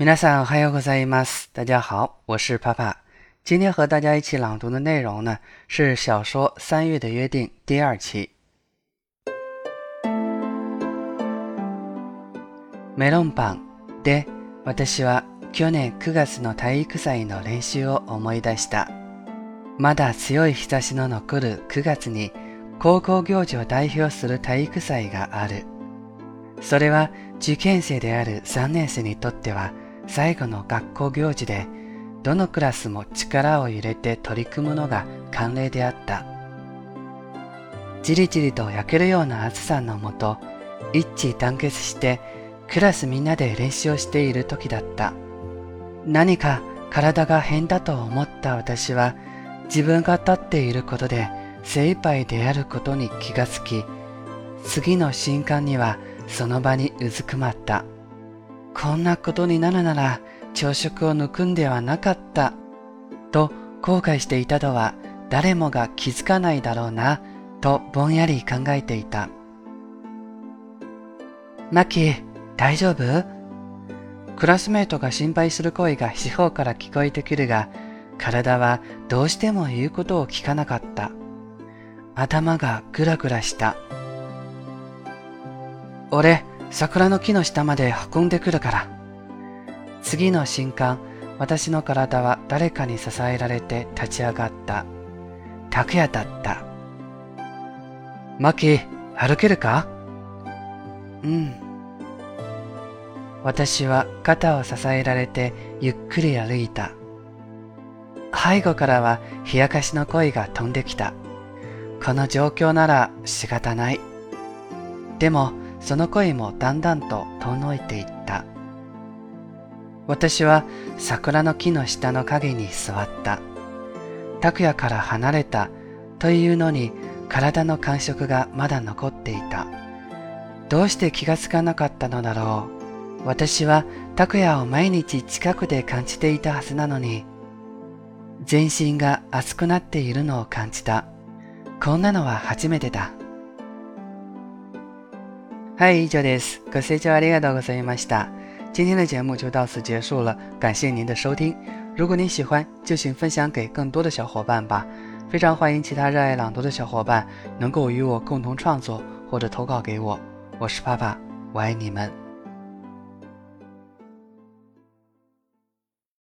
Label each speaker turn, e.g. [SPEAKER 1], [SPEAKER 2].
[SPEAKER 1] 皆さんおはようございます。大家好，我是帕帕。今天和大家一起朗读的内容呢是小说《三月的约定》第二期。メロンパンで私は去年9月の体育祭の練習を思い出した。まだ強い日差しの残る9月に高校行事を代表する体育祭がある。それは受験生である3年生にとっては最後の学校行事でどのクラスも力を入れて取り組むのが慣例であった。じりじりと焼けるような暑さのもと一致団結してクラスみんなで練習をしている時だった。何か体が変だと思った私は自分が立っていることで精一杯であることに気がつき次の瞬間にはその場にうずくまった。こんなことになるなら朝食を抜くんではなかった。と後悔していたとは誰もが気づかないだろうなとぼんやり考えていた。マキ大丈夫？クラスメートが心配する声が四方から聞こえてくるが体はどうしても言うことを聞かなかった。頭がグラグラした。俺桜の木の下まで運んでくるから。次の瞬間、私の体は誰かに支えられて立ち上がった。拓也だった。マキ、歩けるか？うん。私は肩を支えられてゆっくり歩いた。背後からは冷やかしの声が飛んできた。この状況なら仕方ない。でも、その声もだんだんと遠のいていった。私は桜の木の下の影に座った。拓也から離れたというのに体の感触がまだ残っていた。どうして気がつかなかったのだろう。私は拓也を毎日近くで感じていたはずなのに、全身が熱くなっているのを感じた。こんなのは初めてだ。嗨，以上です。ご清聴ありがとうございました。今天的节目就到此结束了，感谢您的收听。如果您喜欢，就请分享给更多的小伙伴吧。非常欢迎其他热爱朗读的小伙伴能够与我共同创作或者投稿给我。我是帕帕，我爱你们。